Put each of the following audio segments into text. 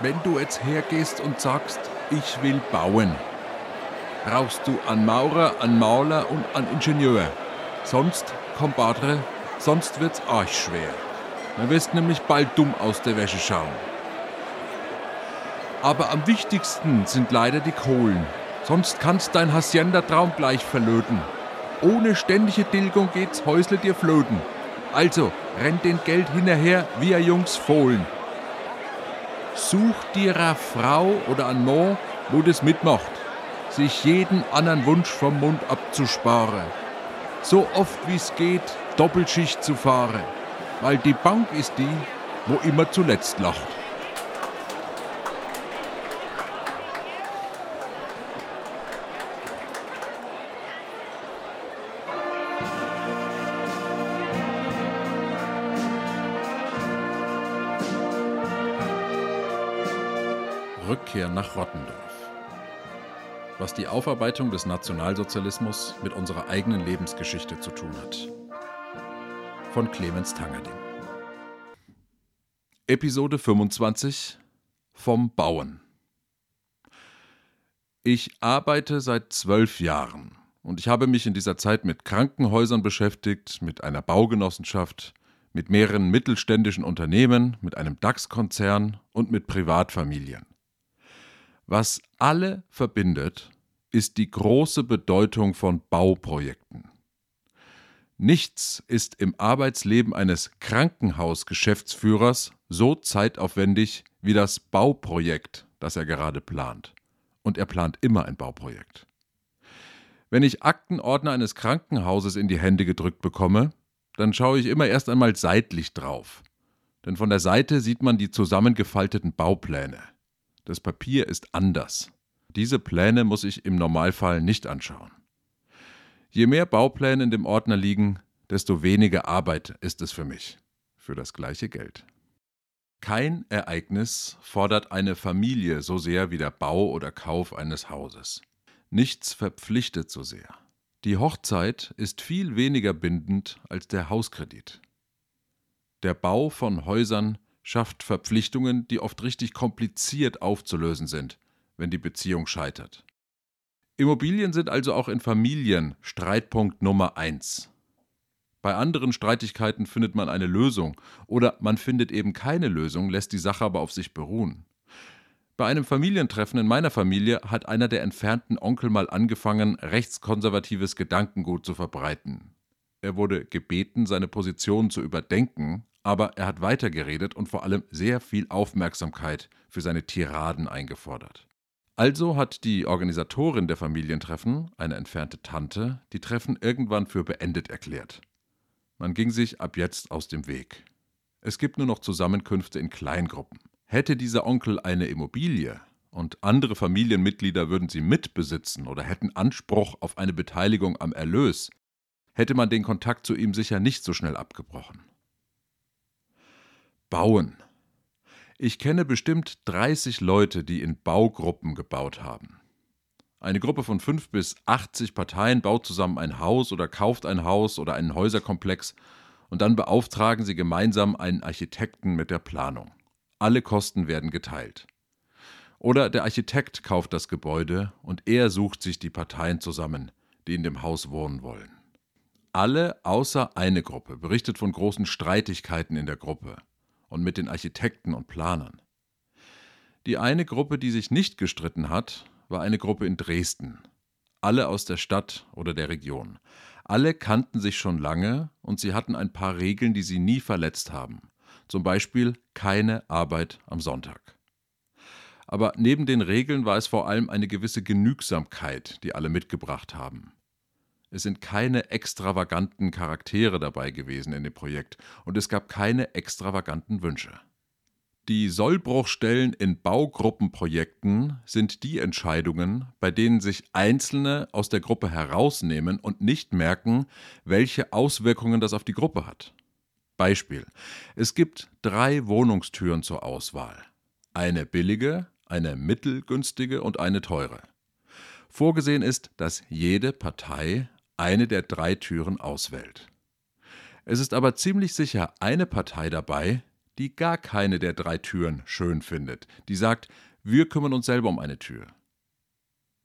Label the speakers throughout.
Speaker 1: wenn du jetzt hergehst und sagst, ich will bauen, brauchst du einen Maurer, einen Maler und einen Ingenieur. Sonst, Compadre, sonst wird's arschschwer. Dann wirst nämlich bald dumm aus der Wäsche schauen. Aber am wichtigsten sind leider die Kohlen. Sonst kannst dein Hacienda-Traum gleich verlöten. Ohne ständige Tilgung geht's Häusle dir flöten. Also, rennt den Geld hinterher, wie ihr Jungs fohlen. Such dir eine Frau oder ein Mann, wo das mitmacht, sich jeden anderen Wunsch vom Mund abzusparen. So oft wie es geht, Doppelschicht zu fahren, weil die Bank ist die, wo immer zuletzt lacht. Rückkehr nach Rottendorf. Was die Aufarbeitung des Nationalsozialismus mit unserer eigenen Lebensgeschichte zu tun hat. Von Clemens Tangerding. Episode 25 Vom Bauen. Ich arbeite seit zwölf Jahren und ich habe mich in dieser Zeit mit Krankenhäusern beschäftigt, mit einer Baugenossenschaft, mit mehreren mittelständischen Unternehmen, mit einem DAX-Konzern und mit Privatfamilien. Was alle verbindet, ist die große Bedeutung von Bauprojekten. Nichts ist im Arbeitsleben eines Krankenhausgeschäftsführers so zeitaufwendig wie das Bauprojekt, das er gerade plant. Und er plant immer ein Bauprojekt. Wenn ich Aktenordner eines Krankenhauses in die Hände gedrückt bekomme, dann schaue ich immer erst einmal seitlich drauf. Denn von der Seite sieht man die zusammengefalteten Baupläne. Das Papier ist anders. Diese Pläne muss ich im Normalfall nicht anschauen. Je mehr Baupläne in dem Ordner liegen, desto weniger Arbeit ist es für mich. Für das gleiche Geld. Kein Ereignis fordert eine Familie so sehr wie der Bau oder Kauf eines Hauses. Nichts verpflichtet so sehr. Die Hochzeit ist viel weniger bindend als der Hauskredit. Der Bau von Häusern schafft Verpflichtungen, die oft richtig kompliziert aufzulösen sind, wenn die Beziehung scheitert. Immobilien sind also auch in Familien Streitpunkt Nummer eins. Bei anderen Streitigkeiten findet man eine Lösung oder man findet eben keine Lösung, lässt die Sache aber auf sich beruhen. Bei einem Familientreffen in meiner Familie hat einer der entfernten Onkel mal angefangen, rechtskonservatives Gedankengut zu verbreiten. Er wurde gebeten, seine Position zu überdenken, aber er hat weitergeredet und vor allem sehr viel Aufmerksamkeit für seine Tiraden eingefordert. Also hat die Organisatorin der Familientreffen, eine entfernte Tante, die Treffen irgendwann für beendet erklärt. Man ging sich ab jetzt aus dem Weg. Es gibt nur noch Zusammenkünfte in Kleingruppen. Hätte dieser Onkel eine Immobilie und andere Familienmitglieder würden sie mitbesitzen oder hätten Anspruch auf eine Beteiligung am Erlös, hätte man den Kontakt zu ihm sicher nicht so schnell abgebrochen. Bauen. Ich kenne bestimmt 30 Leute, die in Baugruppen gebaut haben. Eine Gruppe von 5 bis 80 Parteien baut zusammen ein Haus oder kauft ein Haus oder einen Häuserkomplex und dann beauftragen sie gemeinsam einen Architekten mit der Planung. Alle Kosten werden geteilt. Oder der Architekt kauft das Gebäude und er sucht sich die Parteien zusammen, die in dem Haus wohnen wollen. Alle außer eine Gruppe berichtet von großen Streitigkeiten in der Gruppe und mit den Architekten und Planern. Die eine Gruppe, die sich nicht gestritten hat, war eine Gruppe in Dresden. Alle aus der Stadt oder der Region. Alle kannten sich schon lange und sie hatten ein paar Regeln, die sie nie verletzt haben. Zum Beispiel keine Arbeit am Sonntag. Aber neben den Regeln war es vor allem eine gewisse Genügsamkeit, die alle mitgebracht haben. Es sind keine extravaganten Charaktere dabei gewesen in dem Projekt und es gab keine extravaganten Wünsche. Die Sollbruchstellen in Baugruppenprojekten sind die Entscheidungen, bei denen sich Einzelne aus der Gruppe herausnehmen und nicht merken, welche Auswirkungen das auf die Gruppe hat. Beispiel. Es gibt drei Wohnungstüren zur Auswahl. Eine billige, eine mittelgünstige und eine teure. Vorgesehen ist, dass jede Partei eine der drei Türen auswählt. Es ist aber ziemlich sicher eine Partei dabei, die gar keine der drei Türen schön findet. Die sagt, wir kümmern uns selber um eine Tür.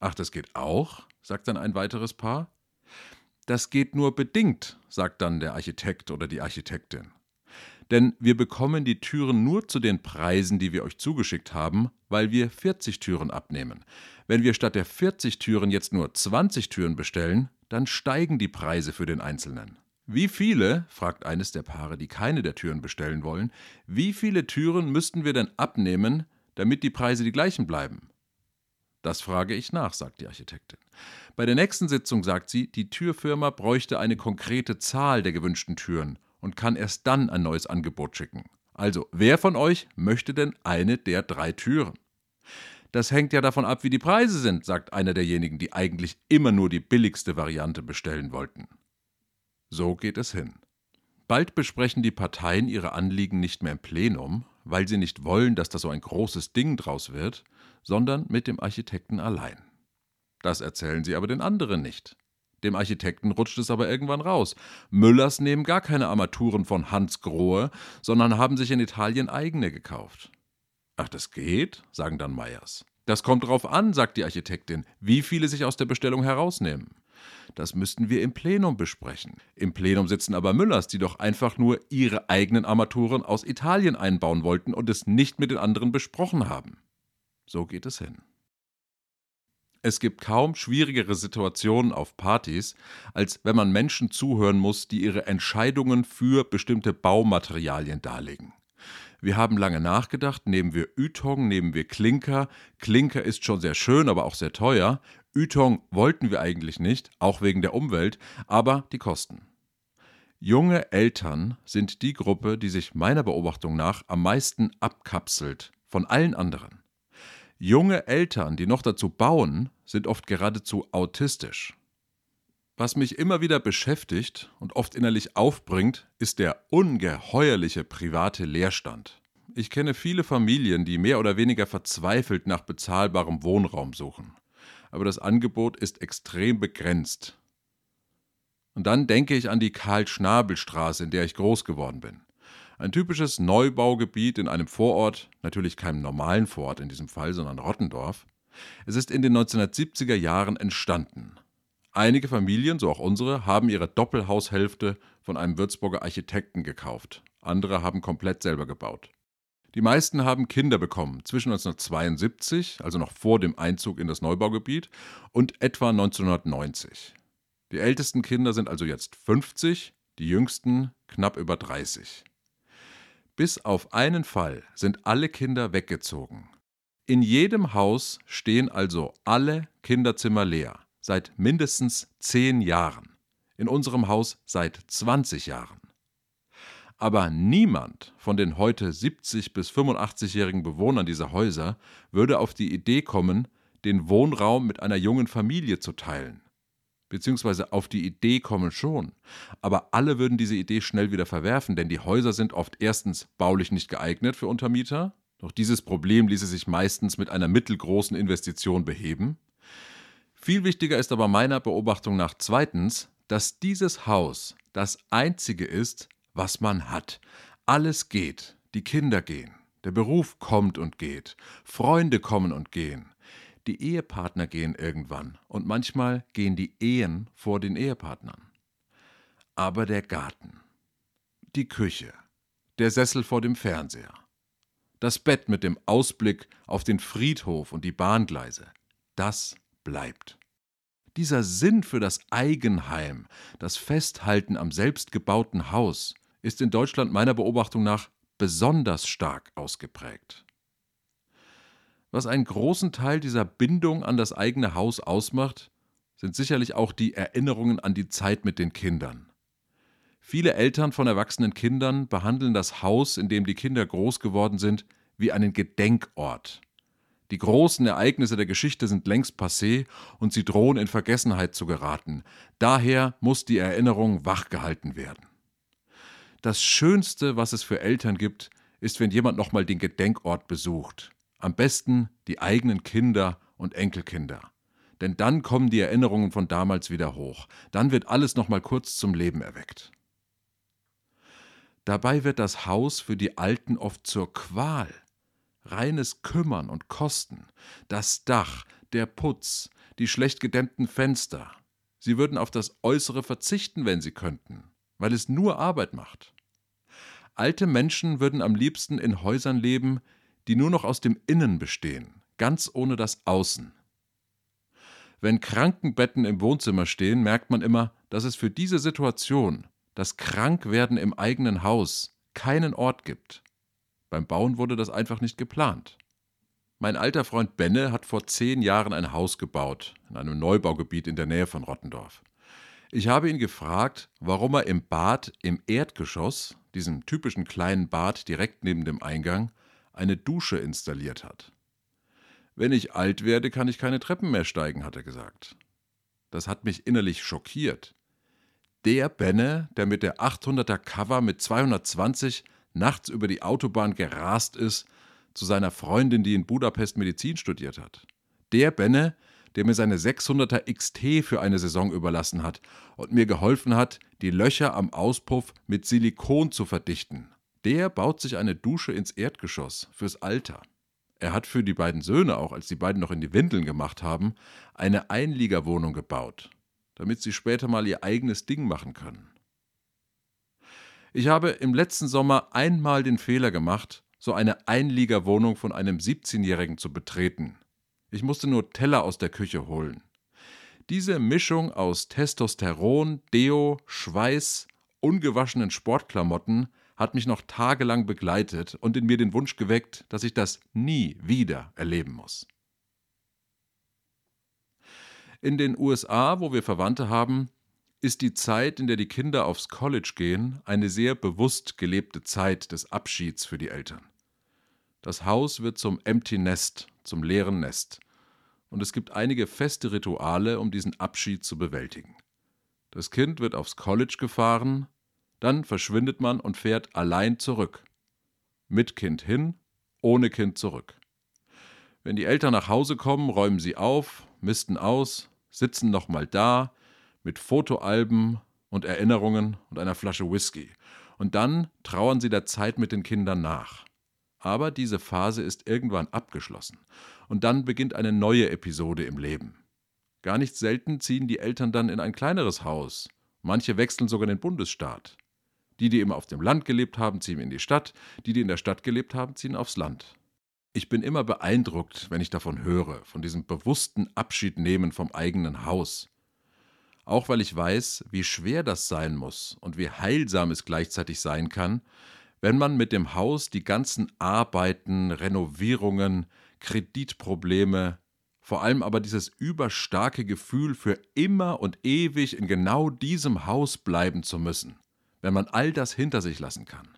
Speaker 1: Ach, das geht auch? sagt dann ein weiteres Paar. Das geht nur bedingt, sagt dann der Architekt oder die Architektin. Denn wir bekommen die Türen nur zu den Preisen, die wir euch zugeschickt haben, weil wir 40 Türen abnehmen. Wenn wir statt der 40 Türen jetzt nur 20 Türen bestellen, dann steigen die Preise für den Einzelnen. Wie viele, fragt eines der Paare, die keine der Türen bestellen wollen, wie viele Türen müssten wir denn abnehmen, damit die Preise die gleichen bleiben? Das frage ich nach, sagt die Architektin. Bei der nächsten Sitzung sagt sie, die Türfirma bräuchte eine konkrete Zahl der gewünschten Türen und kann erst dann ein neues Angebot schicken. Also, wer von euch möchte denn eine der drei Türen? Das hängt ja davon ab, wie die Preise sind, sagt einer derjenigen, die eigentlich immer nur die billigste Variante bestellen wollten. So geht es hin. Bald besprechen die Parteien ihre Anliegen nicht mehr im Plenum, weil sie nicht wollen, dass da so ein großes Ding draus wird, sondern mit dem Architekten allein. Das erzählen sie aber den anderen nicht. Dem Architekten rutscht es aber irgendwann raus. Müllers nehmen gar keine Armaturen von Hans Grohe, sondern haben sich in Italien eigene gekauft. Ach, das geht? sagen dann Meyers. Das kommt drauf an, sagt die Architektin, wie viele sich aus der Bestellung herausnehmen. Das müssten wir im Plenum besprechen. Im Plenum sitzen aber Müllers, die doch einfach nur ihre eigenen Armaturen aus Italien einbauen wollten und es nicht mit den anderen besprochen haben. So geht es hin. Es gibt kaum schwierigere Situationen auf Partys, als wenn man Menschen zuhören muss, die ihre Entscheidungen für bestimmte Baumaterialien darlegen. Wir haben lange nachgedacht, nehmen wir Ytong, nehmen wir Klinker. Klinker ist schon sehr schön, aber auch sehr teuer. Ytong wollten wir eigentlich nicht, auch wegen der Umwelt, aber die Kosten. Junge Eltern sind die Gruppe, die sich meiner Beobachtung nach am meisten abkapselt von allen anderen. Junge Eltern, die noch dazu bauen, sind oft geradezu autistisch. Was mich immer wieder beschäftigt und oft innerlich aufbringt, ist der ungeheuerliche private Leerstand. Ich kenne viele Familien, die mehr oder weniger verzweifelt nach bezahlbarem Wohnraum suchen. Aber das Angebot ist extrem begrenzt. Und dann denke ich an die Karl-Schnabel-Straße, in der ich groß geworden bin. Ein typisches Neubaugebiet in einem Vorort, natürlich keinem normalen Vorort in diesem Fall, sondern Rottendorf. Es ist in den 1970er Jahren entstanden. Einige Familien, so auch unsere, haben ihre Doppelhaushälfte von einem Würzburger Architekten gekauft. Andere haben komplett selber gebaut. Die meisten haben Kinder bekommen zwischen 1972, also noch vor dem Einzug in das Neubaugebiet, und etwa 1990. Die ältesten Kinder sind also jetzt 50, die jüngsten knapp über 30. Bis auf einen Fall sind alle Kinder weggezogen. In jedem Haus stehen also alle Kinderzimmer leer, seit mindestens zehn Jahren. In unserem Haus seit 20 Jahren. Aber niemand von den heute 70 bis 85-jährigen Bewohnern dieser Häuser würde auf die Idee kommen, den Wohnraum mit einer jungen Familie zu teilen beziehungsweise auf die Idee kommen schon. Aber alle würden diese Idee schnell wieder verwerfen, denn die Häuser sind oft erstens baulich nicht geeignet für Untermieter. Doch dieses Problem ließe sich meistens mit einer mittelgroßen Investition beheben. Viel wichtiger ist aber meiner Beobachtung nach zweitens, dass dieses Haus das einzige ist, was man hat. Alles geht, die Kinder gehen, der Beruf kommt und geht, Freunde kommen und gehen. Die Ehepartner gehen irgendwann und manchmal gehen die Ehen vor den Ehepartnern. Aber der Garten, die Küche, der Sessel vor dem Fernseher, das Bett mit dem Ausblick auf den Friedhof und die Bahngleise, das bleibt. Dieser Sinn für das Eigenheim, das Festhalten am selbstgebauten Haus, ist in Deutschland meiner Beobachtung nach besonders stark ausgeprägt. Was einen großen Teil dieser Bindung an das eigene Haus ausmacht, sind sicherlich auch die Erinnerungen an die Zeit mit den Kindern. Viele Eltern von erwachsenen Kindern behandeln das Haus, in dem die Kinder groß geworden sind, wie einen Gedenkort. Die großen Ereignisse der Geschichte sind längst passé und sie drohen in Vergessenheit zu geraten. Daher muss die Erinnerung wachgehalten werden. Das Schönste, was es für Eltern gibt, ist, wenn jemand nochmal den Gedenkort besucht. Am besten die eigenen Kinder und Enkelkinder. Denn dann kommen die Erinnerungen von damals wieder hoch. Dann wird alles noch mal kurz zum Leben erweckt. Dabei wird das Haus für die Alten oft zur Qual. Reines Kümmern und Kosten, das Dach, der Putz, die schlecht gedämmten Fenster. Sie würden auf das Äußere verzichten, wenn sie könnten, weil es nur Arbeit macht. Alte Menschen würden am liebsten in Häusern leben, die nur noch aus dem Innen bestehen, ganz ohne das Außen. Wenn Krankenbetten im Wohnzimmer stehen, merkt man immer, dass es für diese Situation, das Krankwerden im eigenen Haus, keinen Ort gibt. Beim Bauen wurde das einfach nicht geplant. Mein alter Freund Benne hat vor zehn Jahren ein Haus gebaut, in einem Neubaugebiet in der Nähe von Rottendorf. Ich habe ihn gefragt, warum er im Bad im Erdgeschoss, diesem typischen kleinen Bad direkt neben dem Eingang, eine Dusche installiert hat. Wenn ich alt werde, kann ich keine Treppen mehr steigen, hat er gesagt. Das hat mich innerlich schockiert. Der Benne, der mit der 800er Cover mit 220 nachts über die Autobahn gerast ist, zu seiner Freundin, die in Budapest Medizin studiert hat. Der Benne, der mir seine 600er XT für eine Saison überlassen hat und mir geholfen hat, die Löcher am Auspuff mit Silikon zu verdichten. Der baut sich eine Dusche ins Erdgeschoss fürs Alter. Er hat für die beiden Söhne, auch als die beiden noch in die Windeln gemacht haben, eine Einliegerwohnung gebaut, damit sie später mal ihr eigenes Ding machen können. Ich habe im letzten Sommer einmal den Fehler gemacht, so eine Einliegerwohnung von einem 17-Jährigen zu betreten. Ich musste nur Teller aus der Küche holen. Diese Mischung aus Testosteron, Deo, Schweiß, ungewaschenen Sportklamotten hat mich noch tagelang begleitet und in mir den Wunsch geweckt, dass ich das nie wieder erleben muss. In den USA, wo wir Verwandte haben, ist die Zeit, in der die Kinder aufs College gehen, eine sehr bewusst gelebte Zeit des Abschieds für die Eltern. Das Haus wird zum Empty Nest, zum leeren Nest. Und es gibt einige feste Rituale, um diesen Abschied zu bewältigen. Das Kind wird aufs College gefahren, dann verschwindet man und fährt allein zurück. Mit Kind hin, ohne Kind zurück. Wenn die Eltern nach Hause kommen, räumen sie auf, misten aus, sitzen nochmal da, mit Fotoalben und Erinnerungen und einer Flasche Whisky. Und dann trauern sie der Zeit mit den Kindern nach. Aber diese Phase ist irgendwann abgeschlossen. Und dann beginnt eine neue Episode im Leben. Gar nicht selten ziehen die Eltern dann in ein kleineres Haus. Manche wechseln sogar den Bundesstaat. Die, die immer auf dem Land gelebt haben, ziehen in die Stadt, die, die in der Stadt gelebt haben, ziehen aufs Land. Ich bin immer beeindruckt, wenn ich davon höre, von diesem bewussten Abschiednehmen vom eigenen Haus. Auch weil ich weiß, wie schwer das sein muss und wie heilsam es gleichzeitig sein kann, wenn man mit dem Haus die ganzen Arbeiten, Renovierungen, Kreditprobleme, vor allem aber dieses überstarke Gefühl, für immer und ewig in genau diesem Haus bleiben zu müssen, wenn man all das hinter sich lassen kann.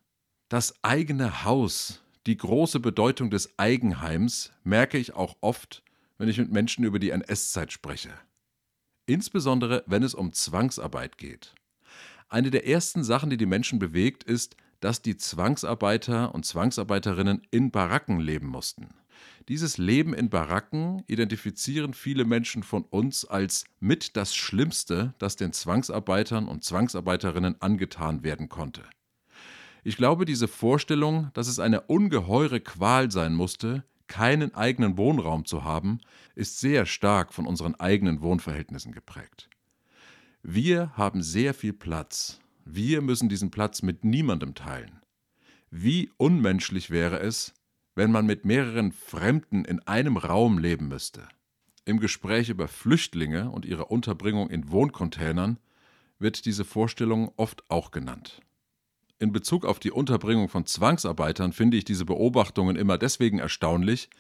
Speaker 1: Das eigene Haus, die große Bedeutung des Eigenheims merke ich auch oft, wenn ich mit Menschen über die NS-Zeit spreche. Insbesondere, wenn es um Zwangsarbeit geht. Eine der ersten Sachen, die die Menschen bewegt, ist, dass die Zwangsarbeiter und Zwangsarbeiterinnen in Baracken leben mussten. Dieses Leben in Baracken identifizieren viele Menschen von uns als mit das Schlimmste, das den Zwangsarbeitern und Zwangsarbeiterinnen angetan werden konnte. Ich glaube, diese Vorstellung, dass es eine ungeheure Qual sein musste, keinen eigenen Wohnraum zu haben, ist sehr stark von unseren eigenen Wohnverhältnissen geprägt. Wir haben sehr viel Platz. Wir müssen diesen Platz mit niemandem teilen. Wie unmenschlich wäre es, wenn man mit mehreren Fremden in einem Raum leben müsste. Im Gespräch über Flüchtlinge und ihre Unterbringung in Wohncontainern wird diese Vorstellung oft auch genannt. In Bezug auf die Unterbringung von Zwangsarbeitern finde ich diese Beobachtungen immer deswegen erstaunlich,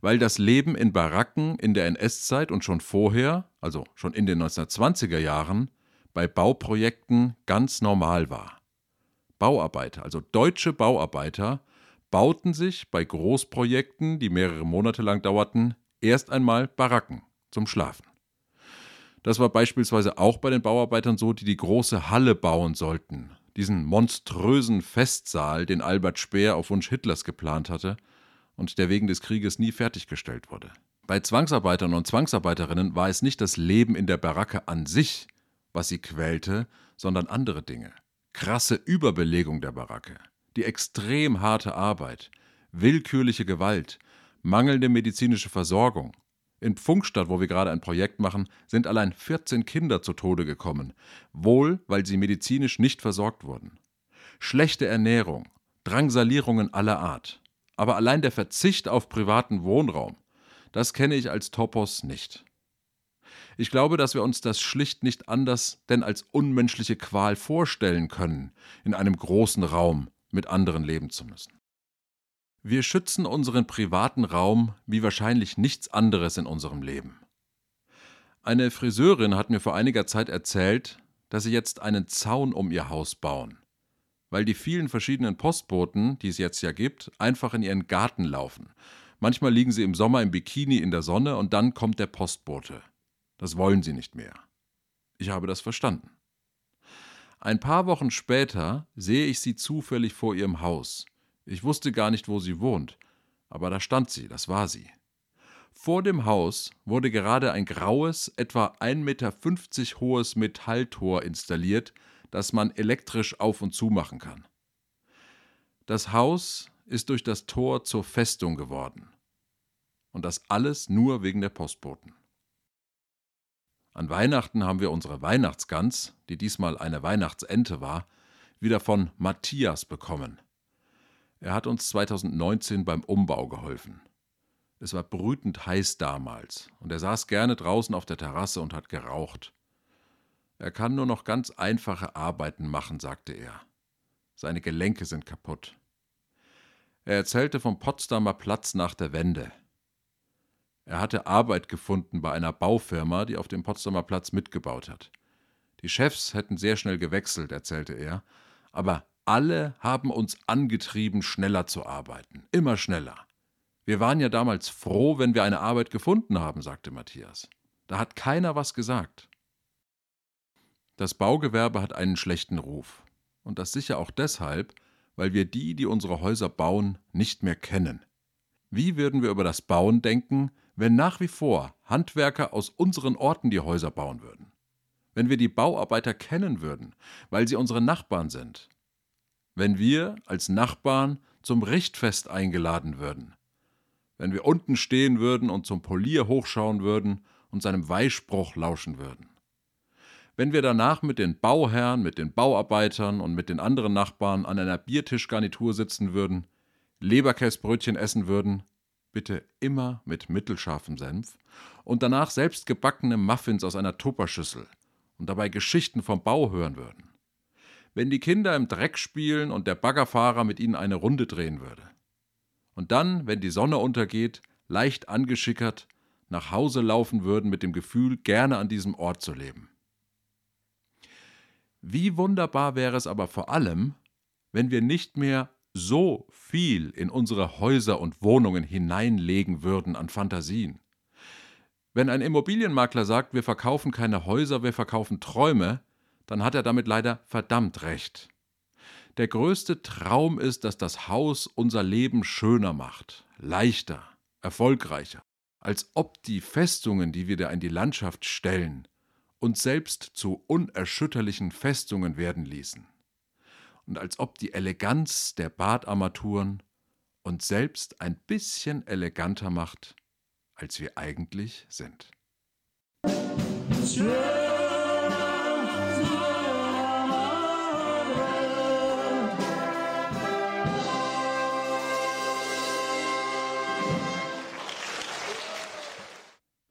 Speaker 1: weil das Leben in Baracken in der NS-Zeit und schon vorher, also schon in den 1920er Jahren, bei Bauprojekten ganz normal war. Bauarbeiter, also deutsche Bauarbeiter, bauten sich bei Großprojekten, die mehrere Monate lang dauerten, erst einmal Baracken zum Schlafen. Das war beispielsweise auch bei den Bauarbeitern so, die die große Halle bauen sollten, diesen monströsen Festsaal, den Albert Speer auf Wunsch Hitlers geplant hatte und der wegen des Krieges nie fertiggestellt wurde. Bei Zwangsarbeitern und Zwangsarbeiterinnen war es nicht das Leben in der Baracke an sich, was sie quälte, sondern andere Dinge. krasse Überbelegung der Baracke, die extrem harte Arbeit, willkürliche Gewalt, mangelnde medizinische Versorgung. In Pfunkstadt, wo wir gerade ein Projekt machen, sind allein 14 Kinder zu Tode gekommen, wohl weil sie medizinisch nicht versorgt wurden. Schlechte Ernährung, Drangsalierungen aller Art. Aber allein der Verzicht auf privaten Wohnraum, das kenne ich als Topos nicht. Ich glaube, dass wir uns das schlicht nicht anders denn als unmenschliche Qual vorstellen können, in einem großen Raum mit anderen leben zu müssen. Wir schützen unseren privaten Raum wie wahrscheinlich nichts anderes in unserem Leben. Eine Friseurin hat mir vor einiger Zeit erzählt, dass sie jetzt einen Zaun um ihr Haus bauen, weil die vielen verschiedenen Postboten, die es jetzt ja gibt, einfach in ihren Garten laufen. Manchmal liegen sie im Sommer im Bikini in der Sonne und dann kommt der Postbote. Das wollen sie nicht mehr. Ich habe das verstanden. Ein paar Wochen später sehe ich sie zufällig vor ihrem Haus. Ich wusste gar nicht, wo sie wohnt, aber da stand sie, das war sie. Vor dem Haus wurde gerade ein graues, etwa 1,50 Meter hohes Metalltor installiert, das man elektrisch auf und zu machen kann. Das Haus ist durch das Tor zur Festung geworden. Und das alles nur wegen der Postboten. An Weihnachten haben wir unsere Weihnachtsgans, die diesmal eine Weihnachtsente war, wieder von Matthias bekommen. Er hat uns 2019 beim Umbau geholfen. Es war brütend heiß damals und er saß gerne draußen auf der Terrasse und hat geraucht. Er kann nur noch ganz einfache Arbeiten machen, sagte er. Seine Gelenke sind kaputt. Er erzählte vom Potsdamer Platz nach der Wende. Er hatte Arbeit gefunden bei einer Baufirma, die auf dem Potsdamer Platz mitgebaut hat. Die Chefs hätten sehr schnell gewechselt, erzählte er, aber alle haben uns angetrieben, schneller zu arbeiten, immer schneller. Wir waren ja damals froh, wenn wir eine Arbeit gefunden haben, sagte Matthias. Da hat keiner was gesagt. Das Baugewerbe hat einen schlechten Ruf. Und das sicher auch deshalb, weil wir die, die unsere Häuser bauen, nicht mehr kennen. Wie würden wir über das Bauen denken, wenn nach wie vor Handwerker aus unseren Orten die Häuser bauen würden, wenn wir die Bauarbeiter kennen würden, weil sie unsere Nachbarn sind, wenn wir als Nachbarn zum Richtfest eingeladen würden, wenn wir unten stehen würden und zum Polier hochschauen würden und seinem Weißspruch lauschen würden, wenn wir danach mit den Bauherren, mit den Bauarbeitern und mit den anderen Nachbarn an einer Biertischgarnitur sitzen würden, Leberkäsbrötchen essen würden, bitte immer mit mittelscharfem Senf, und danach selbst gebackene Muffins aus einer Tupperschüssel und dabei Geschichten vom Bau hören würden. Wenn die Kinder im Dreck spielen und der Baggerfahrer mit ihnen eine Runde drehen würde. Und dann, wenn die Sonne untergeht, leicht angeschickert nach Hause laufen würden mit dem Gefühl, gerne an diesem Ort zu leben. Wie wunderbar wäre es aber vor allem, wenn wir nicht mehr so viel in unsere Häuser und Wohnungen hineinlegen würden an Fantasien. Wenn ein Immobilienmakler sagt, wir verkaufen keine Häuser, wir verkaufen Träume, dann hat er damit leider verdammt recht. Der größte Traum ist, dass das Haus unser Leben schöner macht, leichter, erfolgreicher, als ob die Festungen, die wir da in die Landschaft stellen, uns selbst zu unerschütterlichen Festungen werden ließen und als ob die Eleganz der Badarmaturen uns selbst ein bisschen eleganter macht, als wir eigentlich sind. Schön.